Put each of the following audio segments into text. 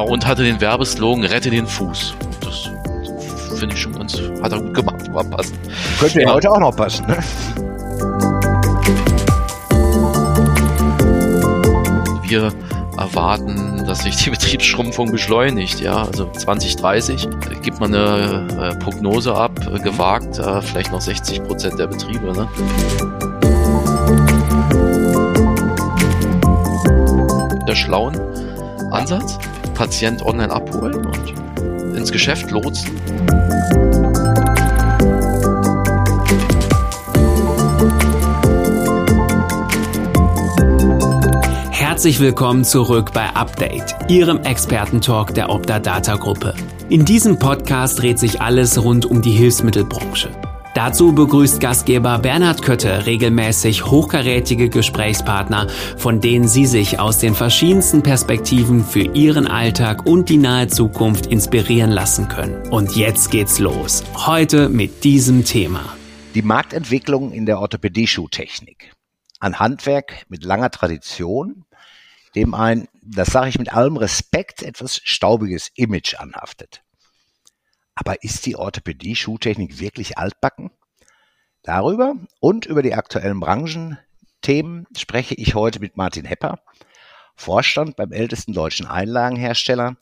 Ja, und hatte den Werbeslogan Rette den Fuß. Das finde ich schon ganz, hat er gut gemacht, war passend. Könnte ja heute auch noch passen, ne? Wir erwarten, dass sich die Betriebsschrumpfung beschleunigt. Ja, also 2030 gibt man eine äh, Prognose ab, äh, gewagt, äh, vielleicht noch 60 Prozent der Betriebe. Ne? Der schlauen Ansatz, Patient online abholen und ins Geschäft lotsen. Herzlich willkommen zurück bei Update, Ihrem Expertentalk der Opta Data Gruppe. In diesem Podcast dreht sich alles rund um die Hilfsmittelbranche. Dazu begrüßt Gastgeber Bernhard Kötte regelmäßig hochkarätige Gesprächspartner, von denen Sie sich aus den verschiedensten Perspektiven für Ihren Alltag und die nahe Zukunft inspirieren lassen können. Und jetzt geht's los. Heute mit diesem Thema. Die Marktentwicklung in der Orthopädie-Schuhtechnik. Ein Handwerk mit langer Tradition, dem ein, das sage ich mit allem Respekt, etwas staubiges Image anhaftet. Aber ist die Orthopädie-Schuhtechnik wirklich altbacken? Darüber und über die aktuellen Branchenthemen spreche ich heute mit Martin Hepper, Vorstand beim ältesten deutschen Einlagenhersteller,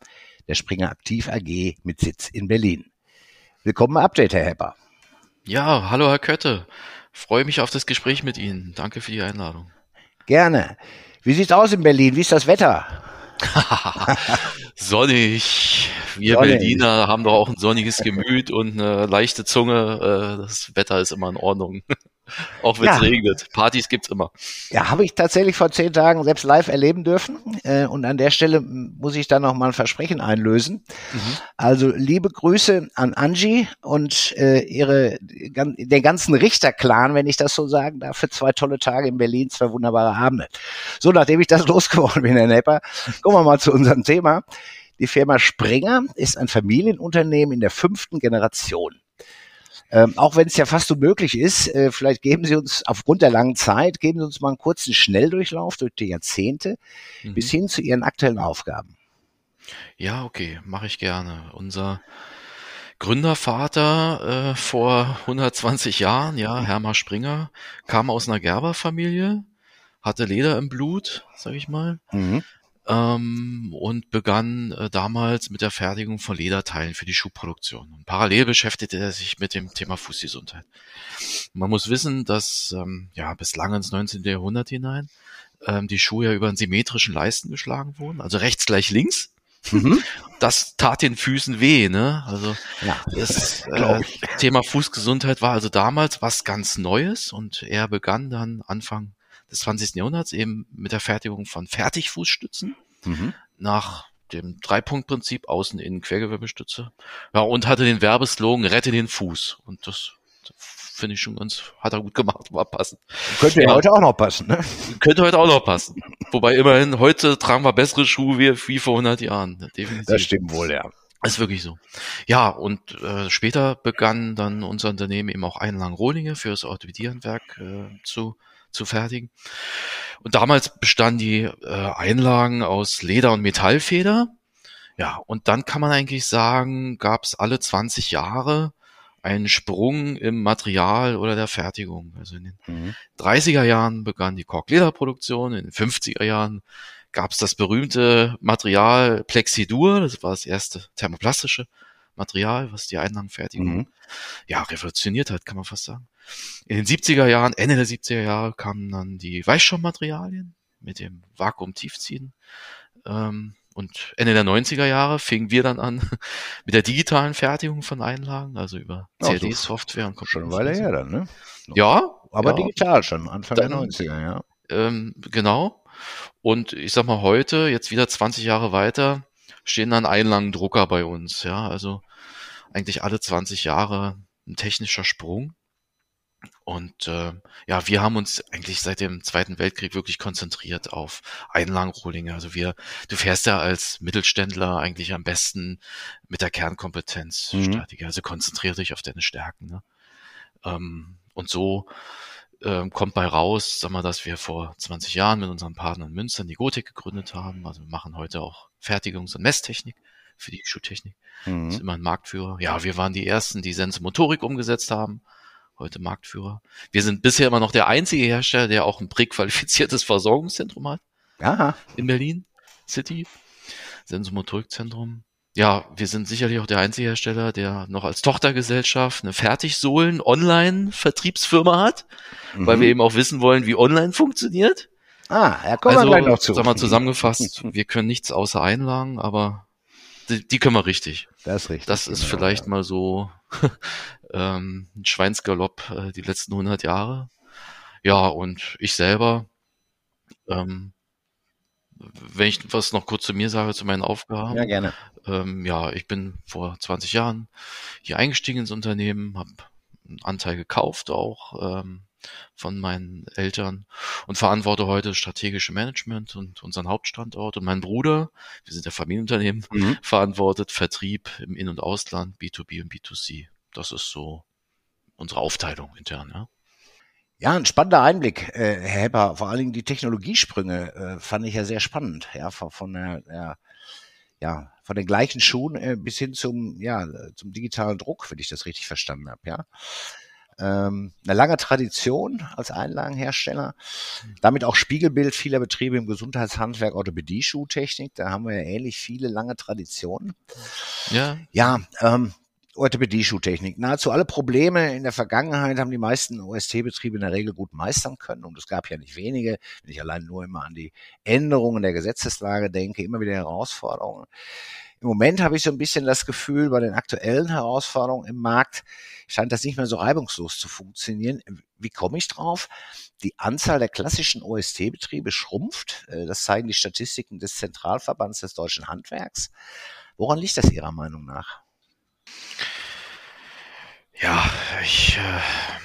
der Springer Aktiv AG mit Sitz in Berlin. Willkommen im Update, Herr Hepper. Ja, hallo Herr Kötte. Freue mich auf das Gespräch mit Ihnen. Danke für die Einladung. Gerne. Wie sieht's aus in Berlin? Wie ist das Wetter? Sonnig. Wir. Berliner haben doch auch ein sonniges Gemüt und eine leichte Zunge. Äh, das Wetter ist immer in Ordnung. Auch wenn es ja. regnet. Partys gibt's immer. Ja, habe ich tatsächlich vor zehn Tagen selbst live erleben dürfen. Äh, und an der Stelle muss ich dann noch mal ein Versprechen einlösen. Mhm. Also liebe Grüße an Angie und äh, ihre den ganzen Richter-Clan, wenn ich das so sagen darf, für zwei tolle Tage in Berlin, zwei wunderbare Abende. So, nachdem ich das losgeworden bin, Herr Nepper, kommen wir mal zu unserem Thema. Die Firma Springer ist ein Familienunternehmen in der fünften Generation. Ähm, auch wenn es ja fast unmöglich ist, äh, vielleicht geben Sie uns aufgrund der langen Zeit, geben Sie uns mal einen kurzen Schnelldurchlauf durch die Jahrzehnte mhm. bis hin zu Ihren aktuellen Aufgaben. Ja, okay, mache ich gerne. Unser Gründervater äh, vor 120 Jahren, ja, Hermann Springer, kam aus einer Gerberfamilie, hatte Leder im Blut, sag ich mal, mhm ähm, und begann äh, damals mit der Fertigung von Lederteilen für die Schuhproduktion. Und parallel beschäftigte er sich mit dem Thema Fußgesundheit. Man muss wissen, dass ähm, ja bislang ins 19. Jahrhundert hinein ähm, die Schuhe ja über einen symmetrischen Leisten geschlagen wurden, also rechts gleich links. Mhm. Das tat den Füßen weh, ne? Also ja, das äh, Thema Fußgesundheit war also damals was ganz Neues und er begann dann Anfang des 20. Jahrhunderts eben mit der Fertigung von Fertigfußstützen mhm. nach dem Dreipunktprinzip außen innen Quergewebestütze. Ja, und hatte den Werbeslogan Rette den Fuß. Und das finde ich schon ganz, hat er gut gemacht, war passend. Könnte ja heute auch noch passen, ne? Könnte heute auch noch passen. Wobei immerhin, heute tragen wir bessere Schuhe wie, wie vor 100 Jahren. Definitiv. Das stimmt wohl, ja. ist wirklich so. Ja, und äh, später begann dann unser Unternehmen eben auch Einlang Rohlinge für das Orthopädiehandwerk äh, zu zu fertigen. Und damals bestanden die äh, Einlagen aus Leder und Metallfeder. Ja, und dann kann man eigentlich sagen, gab es alle 20 Jahre einen Sprung im Material oder der Fertigung. Also in den mhm. 30er Jahren begann die Korklederproduktion, in den 50er Jahren gab es das berühmte Material Plexidur, das war das erste thermoplastische Material, was die Einlagenfertigung mhm. ja revolutioniert hat, kann man fast sagen. In den 70er Jahren, Ende der 70er Jahre kamen dann die Weichschaummaterialien mit dem Vakuum-Tiefziehen. Ähm, und Ende der 90er Jahre fingen wir dann an mit der digitalen Fertigung von Einlagen, also über CAD-Software und Schon eine Weile her dann, ne? Ja. Aber ja. digital schon, Anfang dann, der 90er, ja. Ähm, genau. Und ich sag mal heute, jetzt wieder 20 Jahre weiter, stehen dann Einlagendrucker bei uns, ja. Also eigentlich alle 20 Jahre ein technischer Sprung. Und äh, ja, wir haben uns eigentlich seit dem Zweiten Weltkrieg wirklich konzentriert auf Einlagenrohlinge. Also wir, du fährst ja als Mittelständler eigentlich am besten mit der Kernkompetenz mhm. Strategie. Also konzentriere dich auf deine Stärken. Ne? Ähm, und so ähm, kommt bei raus, sag mal, dass wir vor 20 Jahren mit unseren Partnern in Münster die Gotik gegründet haben. Also wir machen heute auch Fertigungs- und Messtechnik für die Schuhtechnik. Mhm. Das ist immer ein Marktführer. Ja, wir waren die ersten, die Sensomotorik umgesetzt haben. Heute Marktführer. Wir sind bisher immer noch der einzige Hersteller, der auch ein präqualifiziertes Versorgungszentrum hat. Aha. In Berlin City. Sensomotorikzentrum. Ja, wir sind sicherlich auch der einzige Hersteller, der noch als Tochtergesellschaft eine Fertigsohlen-Online-Vertriebsfirma hat, mhm. weil wir eben auch wissen wollen, wie online funktioniert. Ah, ja, kommen also, wir gleich noch zu. Sag mal zusammengefasst, wir können nichts außer Einlagen, aber die, die können wir richtig. Das ist richtig. Das ist genau, vielleicht ja. mal so ähm, ein Schweinsgalopp äh, die letzten 100 Jahre. Ja, und ich selber ähm, wenn ich was noch kurz zu mir sage, zu meinen Aufgaben. Ja, gerne. Ähm, ja, ich bin vor 20 Jahren hier eingestiegen ins Unternehmen, habe einen Anteil gekauft auch ähm, von meinen Eltern und verantworte heute strategische Management und unseren Hauptstandort. Und mein Bruder, wir sind ja Familienunternehmen, mhm. verantwortet Vertrieb im In- und Ausland, B2B und B2C. Das ist so unsere Aufteilung intern, ja. Ja, ein spannender Einblick, äh, Herr Hepper. Vor allen Dingen die Technologiesprünge äh, fand ich ja sehr spannend. Ja, von, von der, ja, von den gleichen Schuhen äh, bis hin zum, ja, zum digitalen Druck, wenn ich das richtig verstanden habe, ja. Ähm, eine lange Tradition als Einlagenhersteller, damit auch Spiegelbild vieler Betriebe im Gesundheitshandwerk, Orthopädie, Schuhtechnik, da haben wir ja ähnlich viele lange Traditionen. Ja. Ja, ähm, Orthopädie-Schuhtechnik. Nahezu alle Probleme in der Vergangenheit haben die meisten OST-Betriebe in der Regel gut meistern können. Und es gab ja nicht wenige, wenn ich allein nur immer an die Änderungen der Gesetzeslage denke, immer wieder Herausforderungen. Im Moment habe ich so ein bisschen das Gefühl, bei den aktuellen Herausforderungen im Markt scheint das nicht mehr so reibungslos zu funktionieren. Wie komme ich drauf? Die Anzahl der klassischen OST-Betriebe schrumpft. Äh, das zeigen die Statistiken des Zentralverbands des deutschen Handwerks. Woran liegt das Ihrer Meinung nach? Ja, ich äh,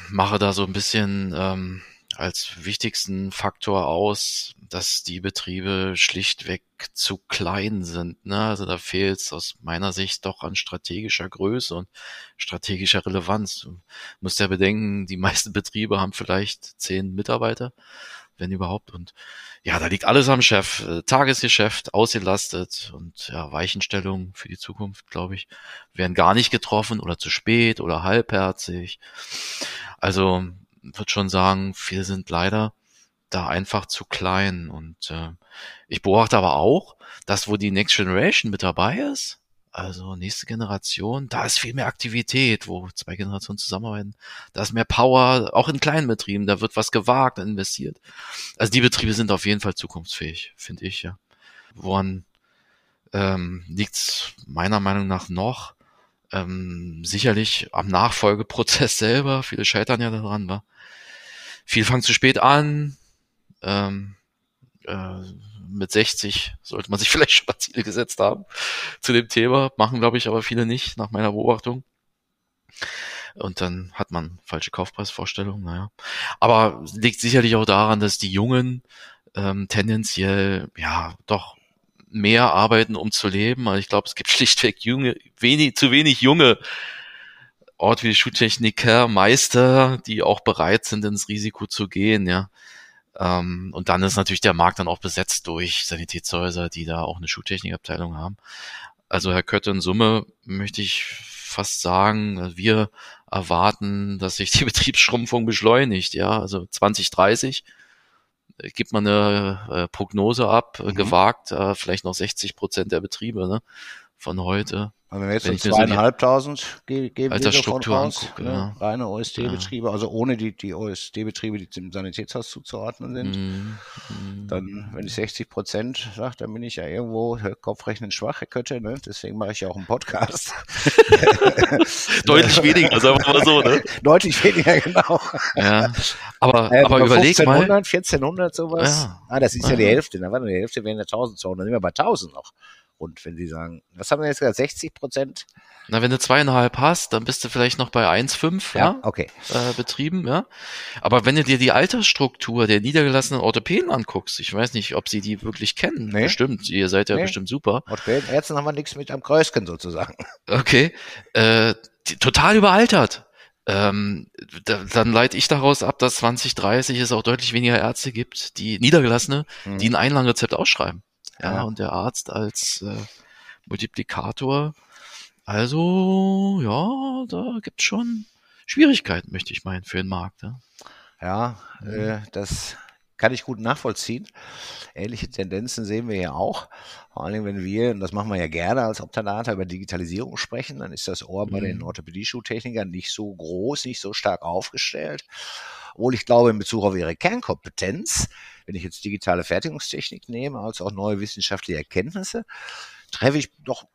mache da so ein bisschen ähm, als wichtigsten Faktor aus, dass die Betriebe schlichtweg zu klein sind. Ne? Also da fehlt es aus meiner Sicht doch an strategischer Größe und strategischer Relevanz. Du musst ja bedenken, die meisten Betriebe haben vielleicht zehn Mitarbeiter, wenn überhaupt. Und ja, da liegt alles am Chef. Äh, Tagesgeschäft ausgelastet und ja, Weichenstellungen für die Zukunft, glaube ich, werden gar nicht getroffen oder zu spät oder halbherzig. Also würde schon sagen, viele sind leider da einfach zu klein. Und äh, ich beobachte aber auch, dass wo die Next Generation mit dabei ist, also nächste Generation, da ist viel mehr Aktivität, wo zwei Generationen zusammenarbeiten. Da ist mehr Power, auch in kleinen Betrieben, da wird was gewagt, investiert. Also die Betriebe sind auf jeden Fall zukunftsfähig, finde ich, ja. Woran ähm, liegt meiner Meinung nach noch? Ähm, sicherlich am Nachfolgeprozess selber. Viele scheitern ja daran, war. Viel fangen zu spät an. Ähm, äh, mit 60 sollte man sich vielleicht schon mal Ziele gesetzt haben zu dem Thema. Machen, glaube ich, aber viele nicht, nach meiner Beobachtung. Und dann hat man falsche Kaufpreisvorstellungen, naja. Aber liegt sicherlich auch daran, dass die Jungen ähm, tendenziell ja doch mehr arbeiten, um zu leben. Also ich glaube, es gibt schlichtweg junge, wenig, zu wenig junge Ort wie Schuhtechniker, Meister, die auch bereit sind, ins Risiko zu gehen, ja. Ähm, und dann ist natürlich der Markt dann auch besetzt durch Sanitätshäuser, die da auch eine Schuhtechnikabteilung haben. Also Herr Kötte, in Summe möchte ich fast sagen, wir erwarten, dass sich die Betriebsschrumpfung beschleunigt. Ja, also 2030 äh, gibt man eine äh, Prognose ab, mhm. gewagt, äh, vielleicht noch 60 Prozent der Betriebe ne, von heute wenn wir jetzt wenn so zweieinhalbtausend geben Altersstruktur angucke, ne? ja. reine OSD-Betriebe, ja. also ohne die, die OSD-Betriebe, die dem Sanitätshaus zuzuordnen sind, mm, mm. dann, wenn ich 60 Prozent sage, dann bin ich ja irgendwo Kopfrechnen schwach, Herr Kötte, ne? deswegen mache ich ja auch einen Podcast. Deutlich weniger, sagen wir mal so, ne? Deutlich weniger, genau. Ja, aber, äh, aber überleg 1500, mal. 1400, sowas. Ja. Ah, das ist ja die Hälfte, dann war die Hälfte wären ja 1200, dann sind wir bei 1000 noch rund, wenn Sie sagen, was haben wir jetzt gesagt, 60 Prozent? Na, wenn du zweieinhalb hast, dann bist du vielleicht noch bei 1,5 ja, ja, okay. Äh, Betrieben, ja. Aber wenn du dir die Altersstruktur der niedergelassenen Orthopäden anguckst, ich weiß nicht, ob sie die wirklich kennen. Nee. Bestimmt, ihr seid ja nee. bestimmt super. Orthopäden, Ärzten haben wir nichts mit am Kreuzken sozusagen. Okay. Äh, die, total überaltert. ähm, da, dann leite ich daraus ab, dass 2030 es auch deutlich weniger Ärzte gibt, die Niedergelassene, mhm. die ein Einlangrezept ausschreiben. Ja, ja, und der Arzt als äh, Multiplikator. Also, ja, da gibt's schon Schwierigkeiten, möchte ich meinen, für den Markt. Ja, ja äh, das kann ich gut nachvollziehen. Ähnliche Tendenzen sehen wir ja auch. Vor allem, wenn wir, und das machen wir ja gerne als Optanater, über Digitalisierung sprechen, dann ist das Ohr bei den mhm. Orthopädie-Schuhtechnikern nicht so groß, nicht so stark aufgestellt. Obwohl ich glaube, in Bezug auf ihre Kernkompetenz, wenn ich jetzt digitale Fertigungstechnik nehme, als auch neue wissenschaftliche Erkenntnisse, treffe ich doch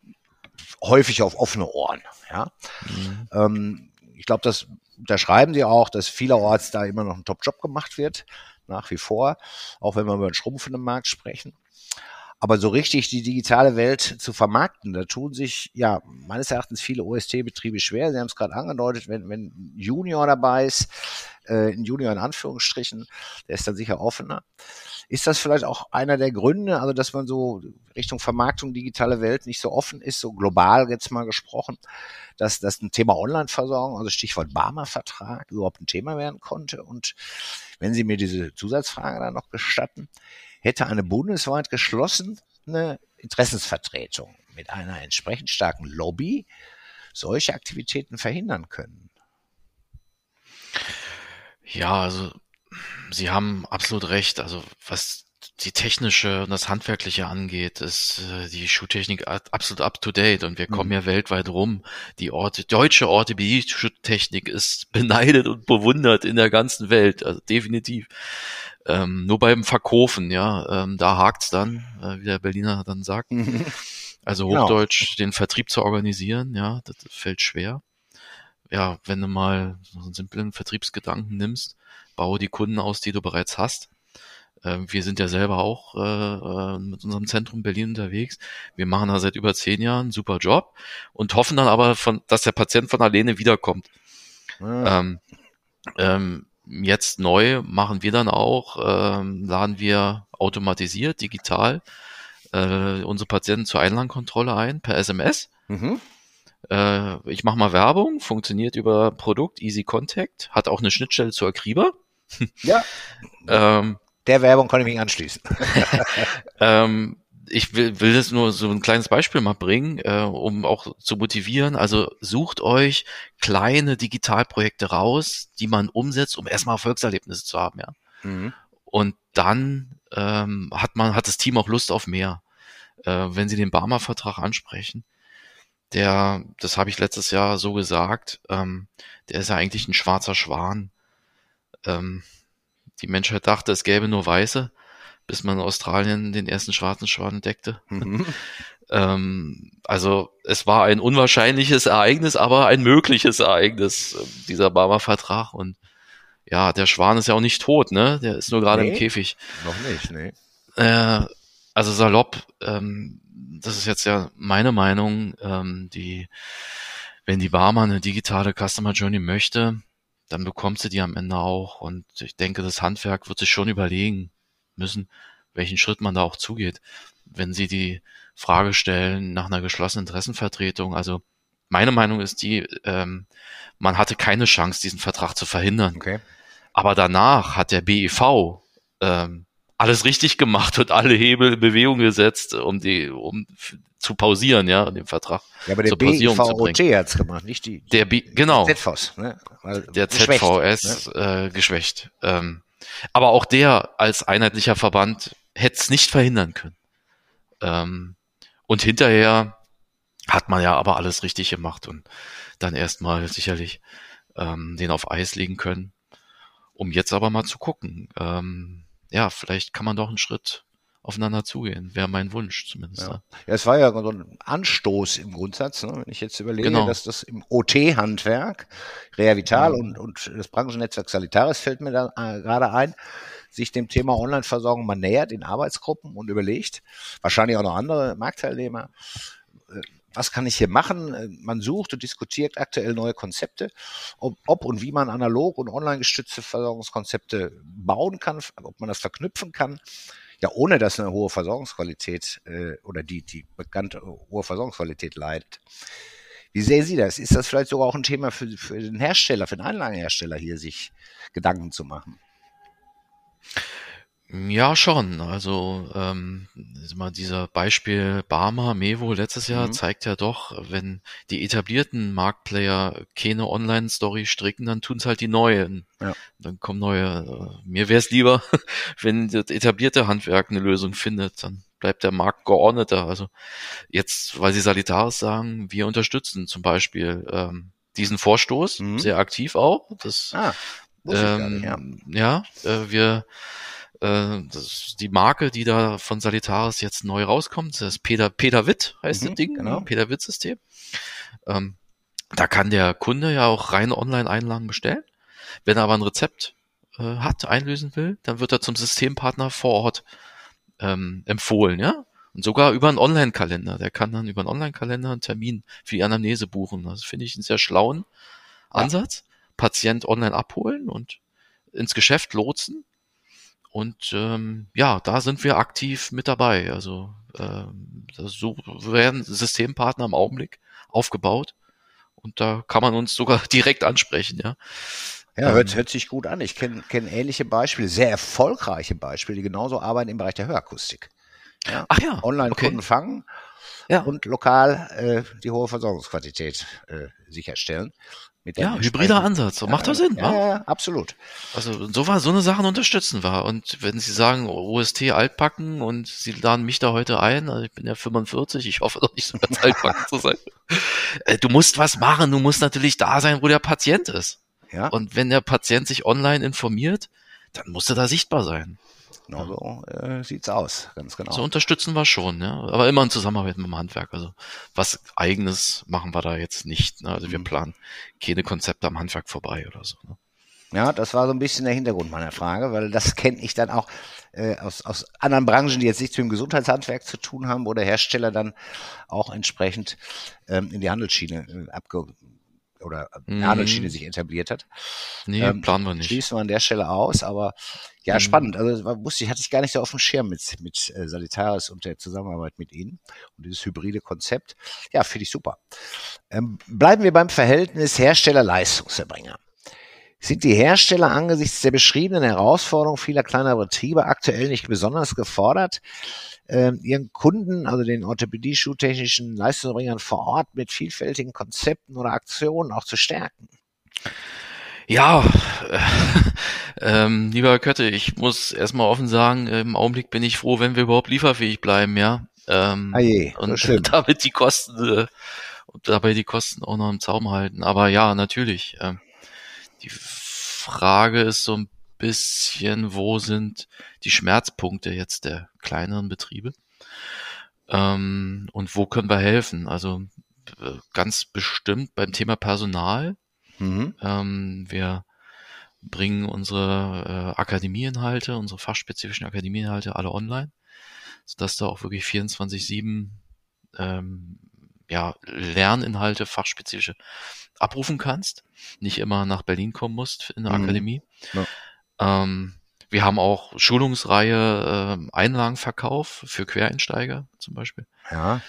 häufig auf offene Ohren. Ja? Mhm. Ähm, ich glaube, das unterschreiben sie auch, dass vielerorts da immer noch ein Top-Job gemacht wird nach wie vor, auch wenn wir über einen schrumpfenden Markt sprechen. Aber so richtig die digitale Welt zu vermarkten, da tun sich ja meines Erachtens viele OST-Betriebe schwer. Sie haben es gerade angedeutet, wenn, wenn Junior dabei ist, äh, ein Junior in Anführungsstrichen, der ist dann sicher offener. Ist das vielleicht auch einer der Gründe, also dass man so Richtung Vermarktung digitale Welt nicht so offen ist, so global jetzt mal gesprochen, dass das ein Thema Online-Versorgung, also Stichwort Barmer-Vertrag, überhaupt ein Thema werden konnte? Und wenn Sie mir diese Zusatzfrage dann noch gestatten, hätte eine bundesweit geschlossene Interessensvertretung mit einer entsprechend starken Lobby solche Aktivitäten verhindern können? Ja, also Sie haben absolut recht. Also was die technische und das handwerkliche angeht, ist äh, die Schuhtechnik absolut up to date und wir kommen mhm. ja weltweit rum. Die Orte, deutsche Orthopädie-Schuttechnik ist beneidet und bewundert in der ganzen Welt, also definitiv. Ähm, nur beim Verkaufen, ja, ähm, da hakt's dann, äh, wie der Berliner dann sagt. Mhm. Also genau. Hochdeutsch, genau. den Vertrieb zu organisieren, ja, das fällt schwer. Ja, wenn du mal so einen simplen Vertriebsgedanken nimmst, baue die Kunden aus, die du bereits hast ähm, wir sind ja selber auch äh, äh, mit unserem Zentrum Berlin unterwegs. Wir machen da seit über zehn Jahren einen super Job und hoffen dann aber, von, dass der Patient von alleine wiederkommt. Ja. Ähm, ähm, jetzt neu machen wir dann auch, ähm, laden wir automatisiert, digital äh, unsere Patienten zur Einlandkontrolle ein per SMS. Mhm. Äh, ich mache mal Werbung, funktioniert über Produkt Easy Contact, hat auch eine Schnittstelle zur Akriba. Ja. ähm, der Werbung kann ich mich anschließen. ähm, ich will, will das nur so ein kleines Beispiel mal bringen, äh, um auch zu motivieren. Also sucht euch kleine Digitalprojekte raus, die man umsetzt, um erstmal Erfolgserlebnisse zu haben, ja. Mhm. Und dann ähm, hat man, hat das Team auch Lust auf mehr. Äh, wenn sie den Barmer-Vertrag ansprechen, der, das habe ich letztes Jahr so gesagt, ähm, der ist ja eigentlich ein schwarzer Schwan. Ähm, die Menschheit dachte, es gäbe nur Weiße, bis man in Australien den ersten schwarzen Schwan entdeckte. Mhm. ähm, also es war ein unwahrscheinliches Ereignis, aber ein mögliches Ereignis, äh, dieser Barmer-Vertrag. Und ja, der Schwan ist ja auch nicht tot, ne? Der ist nur gerade nee, im Käfig. Noch nicht, ne? Äh, also salopp, ähm, das ist jetzt ja meine Meinung, ähm, die, wenn die Barmer eine digitale Customer Journey möchte, dann bekommt sie die am Ende auch. Und ich denke, das Handwerk wird sich schon überlegen müssen, welchen Schritt man da auch zugeht. Wenn sie die Frage stellen nach einer geschlossenen Interessenvertretung, also meine Meinung ist die, ähm, man hatte keine Chance, diesen Vertrag zu verhindern. Okay. Aber danach hat der BEV ähm, alles richtig gemacht und alle Hebel in Bewegung gesetzt, um die, um zu pausieren, ja, den Vertrag. Ja, aber der BIVOT hat's gemacht, nicht die, der B, genau. ZVS, ne? Weil der ZVS ne? äh, geschwächt. Ähm, aber auch der als einheitlicher Verband hätte es nicht verhindern können. Ähm, und hinterher hat man ja aber alles richtig gemacht und dann erstmal sicherlich ähm, den auf Eis legen können, um jetzt aber mal zu gucken. Ähm, ja, vielleicht kann man doch einen Schritt aufeinander zugehen. Wäre mein Wunsch zumindest. Ja. ja, es war ja so ein Anstoß im Grundsatz, ne? wenn ich jetzt überlege, genau. dass das im OT-Handwerk, Reavital ja. und, und das Branchennetzwerk Salitaris fällt mir da äh, gerade ein, sich dem Thema Online-Versorgung mal nähert in Arbeitsgruppen und überlegt, wahrscheinlich auch noch andere Marktteilnehmer, äh, was kann ich hier machen? Äh, man sucht und diskutiert aktuell neue Konzepte, ob, ob und wie man analog und online gestützte Versorgungskonzepte bauen kann, ob man das verknüpfen kann ja ohne dass eine hohe Versorgungsqualität äh, oder die, die bekannte hohe Versorgungsqualität leidet. Wie sehen Sie das? Ist das vielleicht sogar auch ein Thema für, für den Hersteller, für den Anlagenhersteller hier, sich Gedanken zu machen? Ja, schon. Also ähm, mal dieser Beispiel Barmer, Mevo letztes Jahr Mhm. zeigt ja doch, wenn die etablierten Marktplayer keine Online-Story stricken, dann tun's halt die neuen. Ja. Dann kommen neue. Äh, mir wäre es lieber, wenn das etablierte Handwerk eine Lösung findet, dann bleibt der Markt geordneter. Also jetzt, weil Sie Salitaris sagen, wir unterstützen zum Beispiel ähm, diesen Vorstoß Mhm. sehr aktiv auch. Das Ah, gar nicht, ja. ähm, ja, äh, wir äh, die Marke, die da von Salitaris jetzt neu rauskommt, das ist Peter, Peter Witt heißt Mhm, das Ding, genau. ne? Peter Witt System. Ähm, da kann der Kunde ja auch rein Online-Einlagen bestellen. Wenn er aber ein Rezept äh, hat, einlösen will, dann wird er zum Systempartner vor Ort ähm, empfohlen, ja. Und sogar über einen Online-Kalender. Der kann dann über einen Online-Kalender einen Termin für die Anamnese buchen. Das finde ich einen sehr schlauen Ja. Ansatz. Patient online abholen und ins Geschäft lotsen. Und ähm, ja, da sind wir aktiv mit dabei. Also ähm, so werden Systempartner im Augenblick aufgebaut. Und da kann man uns sogar direkt ansprechen, ja. Ja, hört, Ähm, hört sich gut an. Ich kenne kenn ähnliche Beispiele, sehr erfolgreiche Beispiele, die genauso arbeiten im Bereich der Hörakustik. Ja. Ach ja, Online-Kunden okay. fangen Ja. und lokal äh, die hohe Versorgungsqualität äh, sicherstellen. Ja, hybrider Ansatz. Macht doch Sinn, ja, ja, absolut. Also so war so eine Sachen unterstützen wir. Und wenn Sie sagen, OST altbacken und Sie laden mich da heute ein, also ich bin ja 45, ich hoffe doch nicht so ganz altbacken zu sein. Äh, Du musst was machen, du musst natürlich da sein, wo der Patient ist. Ja, Und wenn der Patient sich online informiert, dann musst du da sichtbar sein. Genau so äh, sieht's aus, ganz genau. So unterstützen wir schon, ja. Aber immer in Zusammenarbeit mit dem Handwerk. Also was eigenes machen wir da jetzt nicht. Ne? Also wir Mhm. planen keine Konzepte am Handwerk vorbei oder so. Ne? Ja, das war so ein bisschen der Hintergrund meiner Frage, weil das kenne ich dann auch äh, aus, aus anderen Branchen, die jetzt nichts mit dem Gesundheitshandwerk zu tun haben, wo der Hersteller dann auch entsprechend ähm, in die Handelsschiene äh, abge oder Mhm. Sich etabliert hat. Nee, Ähm, planen wir nicht. Schließen wir an der Stelle aus, aber ja, Mhm. spannend. Also wusste ich, hatte ich gar nicht so auf dem Schirm mit, mit äh, Salitaris und der Zusammenarbeit mit Ihnen und dieses hybride Konzept. Ja, finde ich super. Ähm, bleiben wir beim Verhältnis Hersteller-Leistungserbringer. Sind die Hersteller angesichts der beschriebenen Herausforderungen vieler kleiner Betriebe aktuell nicht besonders gefordert, ähm, ihren Kunden, also den Orthopädie-Schuhtechnischen Leistungserbringern vor Ort mit vielfältigen Konzepten oder Aktionen auch zu stärken? Ja, äh, ähm, lieber Kötte, ich muss erstmal offen sagen, im Augenblick bin ich froh, wenn wir überhaupt lieferfähig bleiben, ja. Ähm, Ah je, so und schlimm. damit die Kosten äh, und dabei die Kosten auch noch im Zaum halten. Aber ja, natürlich. Ähm, die Frage ist so ein bisschen, wo sind die Schmerzpunkte jetzt der kleineren Betriebe? Ähm, und wo können wir helfen? Also äh, ganz bestimmt beim Thema Personal. Mhm. Ähm, wir bringen unsere äh, Akademieinhalte, unsere fachspezifischen Akademieinhalte alle online, sodass du auch wirklich 24-7 ähm, ja, Lerninhalte, fachspezifische abrufen kannst, nicht immer nach Berlin kommen musst in der Mhm. Akademie. Ja. Ähm, wir haben auch Schulungsreihe äh, Einlagenverkauf für Quereinsteiger zum Beispiel. Ja.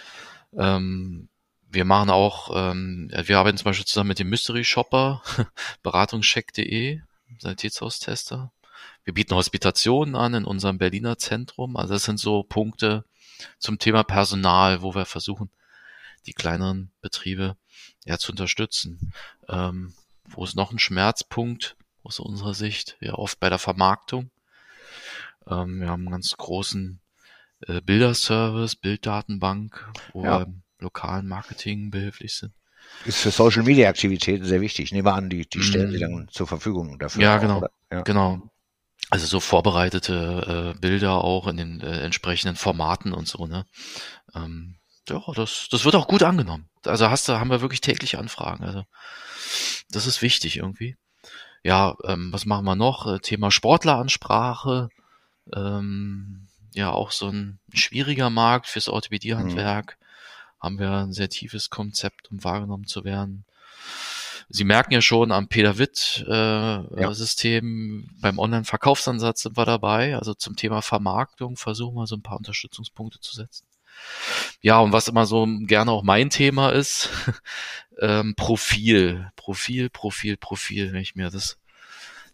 Ähm, wir machen auch, ähm, wir arbeiten zum Beispiel zusammen mit dem Mystery Shopper, beratungscheck.de, Sanitätshaustester. Wir bieten Hospitationen an in unserem Berliner Zentrum. Also das sind so Punkte zum Thema Personal, wo wir versuchen, die kleineren Betriebe ja zu unterstützen. Ähm, wo ist noch ein Schmerzpunkt aus unserer Sicht? Ja, oft bei der Vermarktung. Ähm, wir haben einen ganz großen äh, Bilderservice, Bilddatenbank, wo Ja. wir im lokalen Marketing behilflich sind. Ist für Social Media Aktivitäten sehr wichtig. Ich nehme an, die, die stellen Mhm. sie dann zur Verfügung dafür. Ja, auch, genau. oder? Ja. Genau. Also so vorbereitete äh, Bilder auch in den äh, entsprechenden Formaten und so, ne? Ähm, ja, das, das wird auch gut angenommen. Also hast du, haben wir wirklich tägliche Anfragen. Also das ist wichtig irgendwie. Ja, ähm, was machen wir noch? Äh, Thema Sportleransprache. Ähm, ja, auch so ein schwieriger Markt fürs Orthopädiehandwerk. Haben wir ein sehr tiefes Konzept, um wahrgenommen zu werden. Sie merken ja schon am Peter Witt äh, System, beim Online-Verkaufsansatz sind wir dabei. Also zum Thema Vermarktung versuchen wir so ein paar Unterstützungspunkte zu setzen. Ja, und was immer so gerne auch mein Thema ist, ähm, Profil, Profil, Profil, Profil, wenn ich mir das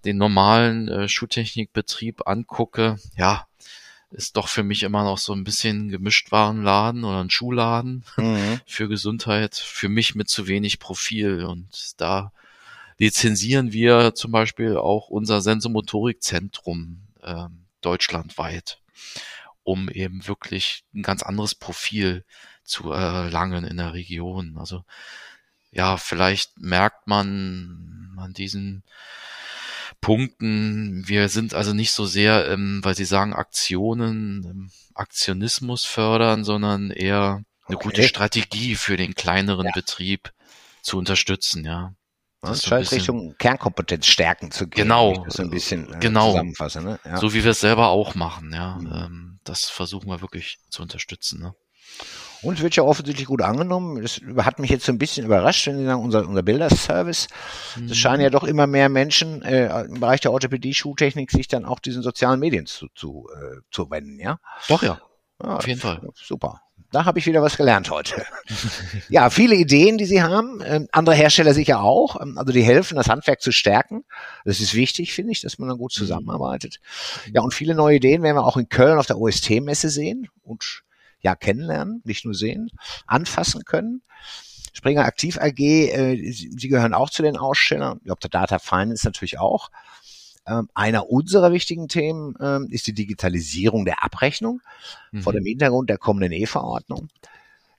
den normalen äh, Schuhtechnikbetrieb angucke, ja, ist doch für mich immer noch so ein bisschen Gemischtwarenladen oder ein Schuhladen mhm. für Gesundheit, für mich mit zu wenig Profil. Und da lizenzieren wir zum Beispiel auch unser Sensomotorikzentrum äh, deutschlandweit, um eben wirklich ein ganz anderes Profil zu erlangen in der Region. Also ja, vielleicht merkt man an diesen Punkten. Wir sind also nicht so sehr, ähm, weil Sie sagen, Aktionen, ähm, Aktionismus fördern, sondern eher eine okay. gute Strategie für den kleineren ja. Betrieb zu unterstützen, ja. Das so scheint Richtung Kernkompetenz stärken zu gehen. Genau. So ein bisschen äh, genau. zusammenfasse. Ne? Ja. So wie wir es selber auch machen, ja. Mhm. Ähm, das versuchen wir wirklich zu unterstützen. Ne? Und es wird ja offensichtlich gut angenommen. Das hat mich jetzt so ein bisschen überrascht, wenn Sie sagen, unser, unser Bilderservice. Mhm. Es scheinen ja doch immer mehr Menschen äh, im Bereich der Orthopädie-Schuhtechnik sich dann auch diesen sozialen Medien zu, zu, äh, zu wenden, ja? Doch, ja. ja Auf jeden Fall. Super. Da habe ich wieder was gelernt heute. ja, viele Ideen, die Sie haben. Ähm, andere Hersteller sicher auch. Ähm, also die helfen, das Handwerk zu stärken. Das ist wichtig, finde ich, dass man dann gut mhm. zusammenarbeitet. Ja, und viele neue Ideen werden wir auch in Köln auf der OST-Messe sehen. Und ja kennenlernen, nicht nur sehen, anfassen können. Springer Aktiv AG, äh, Sie gehören auch zu den Ausstellern. Ich glaube, der Data Finance natürlich auch. Ähm, einer unserer wichtigen Themen ähm, ist die Digitalisierung der Abrechnung mhm. vor dem Hintergrund der kommenden E-Verordnung.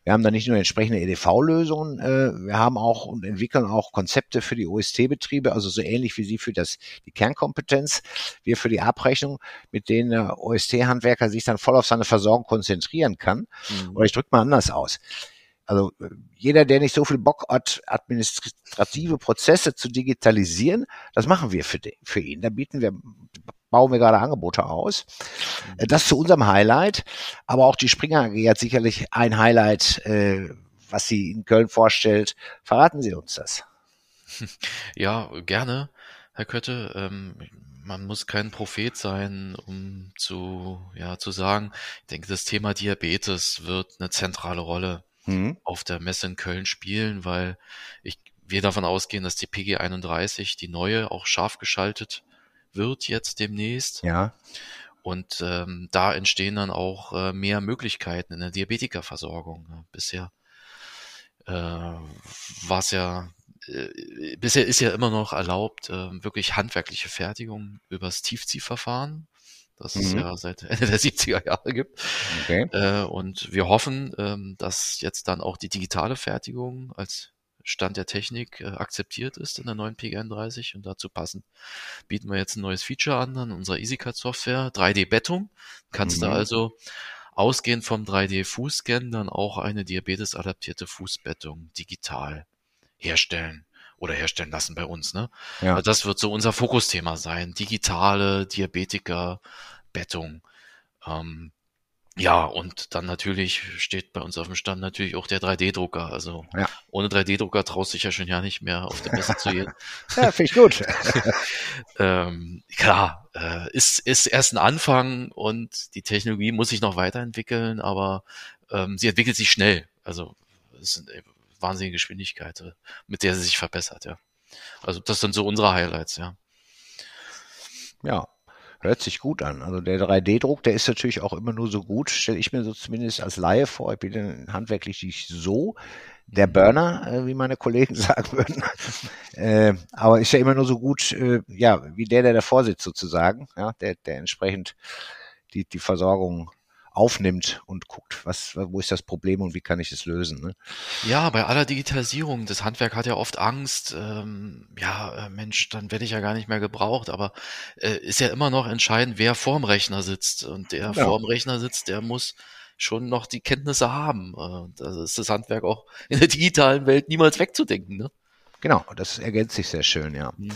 Wir haben da nicht nur entsprechende EDV-Lösungen, äh, wir haben auch und entwickeln auch Konzepte für die OST-Betriebe, also so ähnlich wie Sie für das, die Kernkompetenz, wir für die Abrechnung, mit denen der OST-Handwerker sich dann voll auf seine Versorgung konzentrieren kann. Mhm. Oder ich drücke mal anders aus. Also jeder, der nicht so viel Bock hat, administrative Prozesse zu digitalisieren, das machen wir für, den, für ihn. Da bieten wir, bauen wir gerade Angebote aus. Mhm. Das zu unserem Highlight. Aber auch die Springer AG hat sicherlich ein Highlight, äh, was sie in Köln vorstellt. Verraten Sie uns das. Ja, gerne, Herr Kötte. Ähm, man muss kein Prophet sein, um zu, ja, zu sagen, ich denke, das Thema Diabetes wird eine zentrale Rolle mhm. auf der Messe in Köln spielen, weil ich, wir davon ausgehen, dass die PG 31, die neue, auch scharf geschaltet wird jetzt demnächst. Ja. Und ähm, da entstehen dann auch äh, mehr Möglichkeiten in der Diabetikerversorgung. Ja. Bisher äh, war es ja, äh, bisher ist ja immer noch erlaubt, äh, wirklich handwerkliche Fertigung übers Tiefziehverfahren das mhm. es ja seit Ende der 70er Jahre gibt. Okay. Äh, und wir hoffen, ähm, dass jetzt dann auch die digitale Fertigung als Stand der Technik äh, akzeptiert ist in der neuen PG31 und dazu passend bieten wir jetzt ein neues Feature an an unserer EasyCut-Software, 3D-Bettung. Kannst mhm. du also ausgehend vom 3D-Fußscan dann auch eine diabetesadaptierte Fußbettung digital herstellen oder herstellen lassen bei uns. Ne? Ja. Also das wird so unser Fokusthema sein. Digitale Diabetiker, Bettung. Ähm, ja, und dann natürlich steht bei uns auf dem Stand natürlich auch der 3D-Drucker. Also ja. ohne 3D-Drucker traust dich ja schon ja nicht mehr auf der Messe zu gehen. ja, finde ich gut. ähm, klar, äh, ist, ist erst ein Anfang und die Technologie muss sich noch weiterentwickeln, aber ähm, sie entwickelt sich schnell. Also es sind wahnsinnige Geschwindigkeit, äh, mit der sie sich verbessert, ja. Also das sind so unsere Highlights, ja. Ja, hört sich gut an. Also der 3D-Druck, der ist natürlich auch immer nur so gut, stelle ich mir so zumindest als Laie vor. Ich bin handwerklich nicht so der Burner, äh, wie meine Kollegen sagen würden. äh, aber ist ja immer nur so gut, ja, wie der, der davor sitzt sozusagen, ja, der, der entsprechend die, die Versorgung aufnimmt und guckt, was, wo ist das Problem und wie kann ich es lösen. Ne? Ja, bei aller Digitalisierung, das Handwerk hat ja oft Angst, ähm, ja, äh, Mensch, dann werde ich ja gar nicht mehr gebraucht, aber äh, ist ja immer noch entscheidend, wer vorm Rechner sitzt. Und der ja. vorm Rechner sitzt, der muss schon noch die Kenntnisse haben. Äh, da ist das Handwerk auch in der digitalen Welt niemals wegzudenken. Ne? Genau, das ergänzt sich sehr schön, ja. Mhm.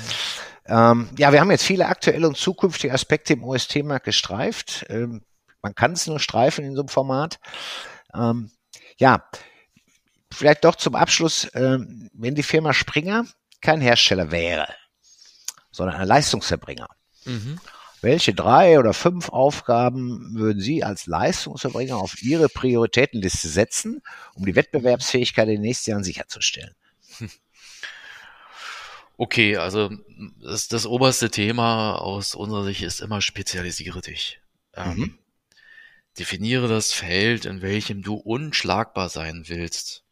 Ähm, ja, wir haben jetzt viele aktuelle und zukünftige Aspekte im OST-Markt gestreift. Ähm, man kann es nur streifen in so einem Format. Ähm, ja, vielleicht doch zum Abschluss, ähm, wenn die Firma Springer kein Hersteller wäre, sondern ein Leistungserbringer, mhm. Welche drei oder fünf Aufgaben würden Sie als Leistungserbringer auf Ihre Prioritätenliste setzen, um die Wettbewerbsfähigkeit in den nächsten Jahren sicherzustellen? Okay, also das, das oberste Thema aus unserer Sicht ist immer spezialisiere dich. Ähm, mhm. Definiere das Feld, in welchem du unschlagbar sein willst.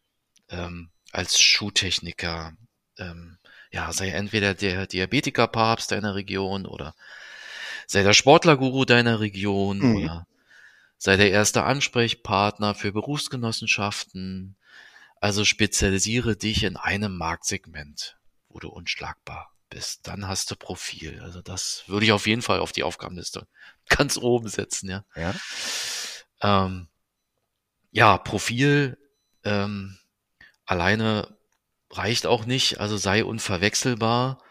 Ähm, als Schuhtechniker. Ähm, ja, sei entweder der Diabetikerpapst deiner Region oder sei der Sportlerguru deiner Region mhm. oder sei der erste Ansprechpartner für Berufsgenossenschaften. Also spezialisiere dich in einem Marktsegment wo du unschlagbar bist. Dann hast du Profil. Also das würde ich auf jeden Fall auf die Aufgabenliste ganz oben setzen, ja. Ja, ähm, ja Profil ähm, alleine reicht auch nicht, also sei unverwechselbar.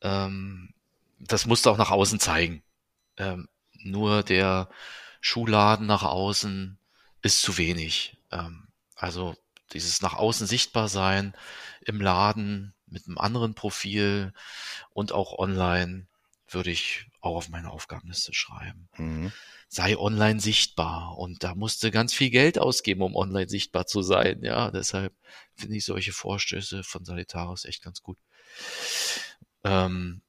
Ähm, das musst du auch nach außen zeigen. Ähm, nur der Schuhladen nach außen ist zu wenig. Ähm, also dieses nach außen sichtbar sein im Laden, mit einem anderen Profil und auch online würde ich auch auf meine Aufgabenliste schreiben. Mhm. Sei online sichtbar und da musste ganz viel Geld ausgeben, um online sichtbar zu sein. Ja, deshalb finde ich solche Vorstöße von Salitaris echt ganz gut. Ähm,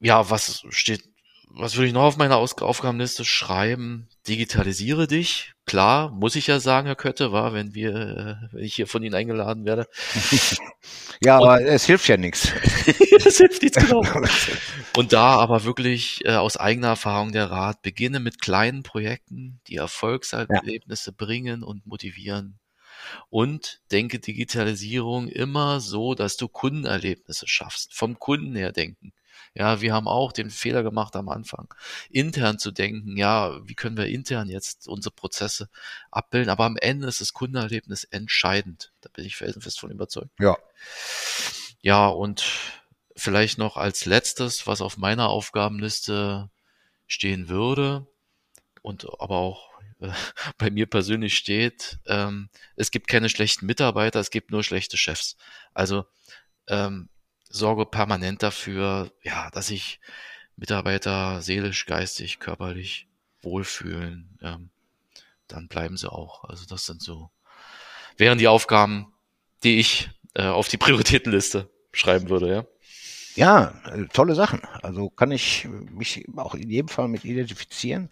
ja, was steht was würde ich noch auf meiner Aufgabenliste schreiben? Digitalisiere dich. Klar, muss ich ja sagen, Herr Kötte, war, wenn wir, äh, wenn ich hier von Ihnen eingeladen werde. ja, Und, aber es hilft ja nichts. es hilft nichts, genau. Und da aber wirklich äh, aus eigener Erfahrung der Rat, beginne mit kleinen Projekten, die Erfolgserlebnisse ja. bringen und motivieren. Und denke Digitalisierung immer so, dass du Kundenerlebnisse schaffst. Vom Kunden her denken. Ja, wir haben auch den Fehler gemacht am Anfang, intern zu denken, ja, wie können wir intern jetzt unsere Prozesse abbilden, aber am Ende ist das Kundenerlebnis entscheidend. Da bin ich felsenfest von überzeugt. Ja. Ja, und vielleicht noch als letztes, was auf meiner Aufgabenliste stehen würde und aber auch äh, bei mir persönlich steht, ähm, es gibt keine schlechten Mitarbeiter, es gibt nur schlechte Chefs. Also ähm, sorge permanent dafür, ja, dass sich Mitarbeiter seelisch, geistig, körperlich wohlfühlen. Ähm, dann bleiben sie auch. Also das sind so, wären die Aufgaben, die ich äh, auf die Prioritätenliste schreiben würde, ja. Ja, äh, tolle Sachen. Also kann ich mich auch in jedem Fall mit identifizieren.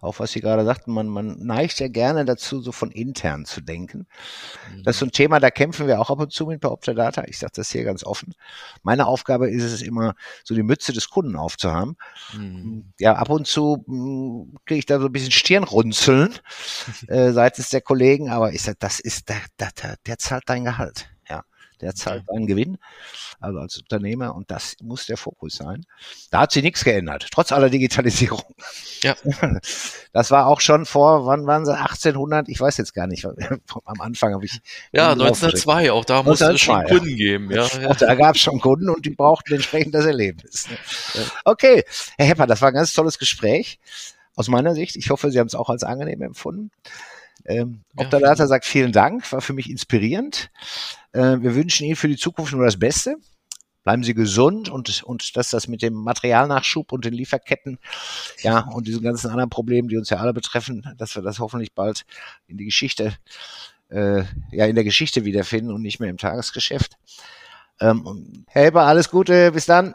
Auch was Sie gerade sagten, man, man neigt ja gerne dazu, so von intern zu denken. Das ist so ein Thema, da kämpfen wir auch ab und zu mit bei Optadata. Ich sage das hier ganz offen. Meine Aufgabe ist es immer, so die Mütze des Kunden aufzuhaben. Mhm. Ja, ab und zu hm, kriege ich da so ein bisschen Stirnrunzeln äh, seitens der Kollegen, aber ich sage, das ist der, der, der zahlt dein Gehalt der zahlt okay. einen Gewinn, also als Unternehmer, und das muss der Fokus sein. Da hat sich nichts geändert, trotz aller Digitalisierung. Ja. Das war auch schon vor, wann waren sie, 1800, ich weiß jetzt gar nicht, am Anfang habe ich... Ja, 1902, auch da musste es schon Kunden ja. geben. Ja, ja. Auch da gab es schon Kunden und die brauchten entsprechend das Erlebnis. Okay, Herr Hepper, das war ein ganz tolles Gespräch aus meiner Sicht. Ich hoffe, Sie haben es auch als angenehm empfunden. Ähm, ja, Optadata sagt vielen Dank, war für mich inspirierend. Äh, wir wünschen Ihnen für die Zukunft nur das Beste. Bleiben Sie gesund und, und dass das mit dem Materialnachschub und den Lieferketten, ja, und diesen ganzen anderen Problemen, die uns ja alle betreffen, dass wir das hoffentlich bald in die Geschichte, äh, ja, in der Geschichte wiederfinden und nicht mehr im Tagesgeschäft. Ähm, Herr Heber, alles Gute, bis dann.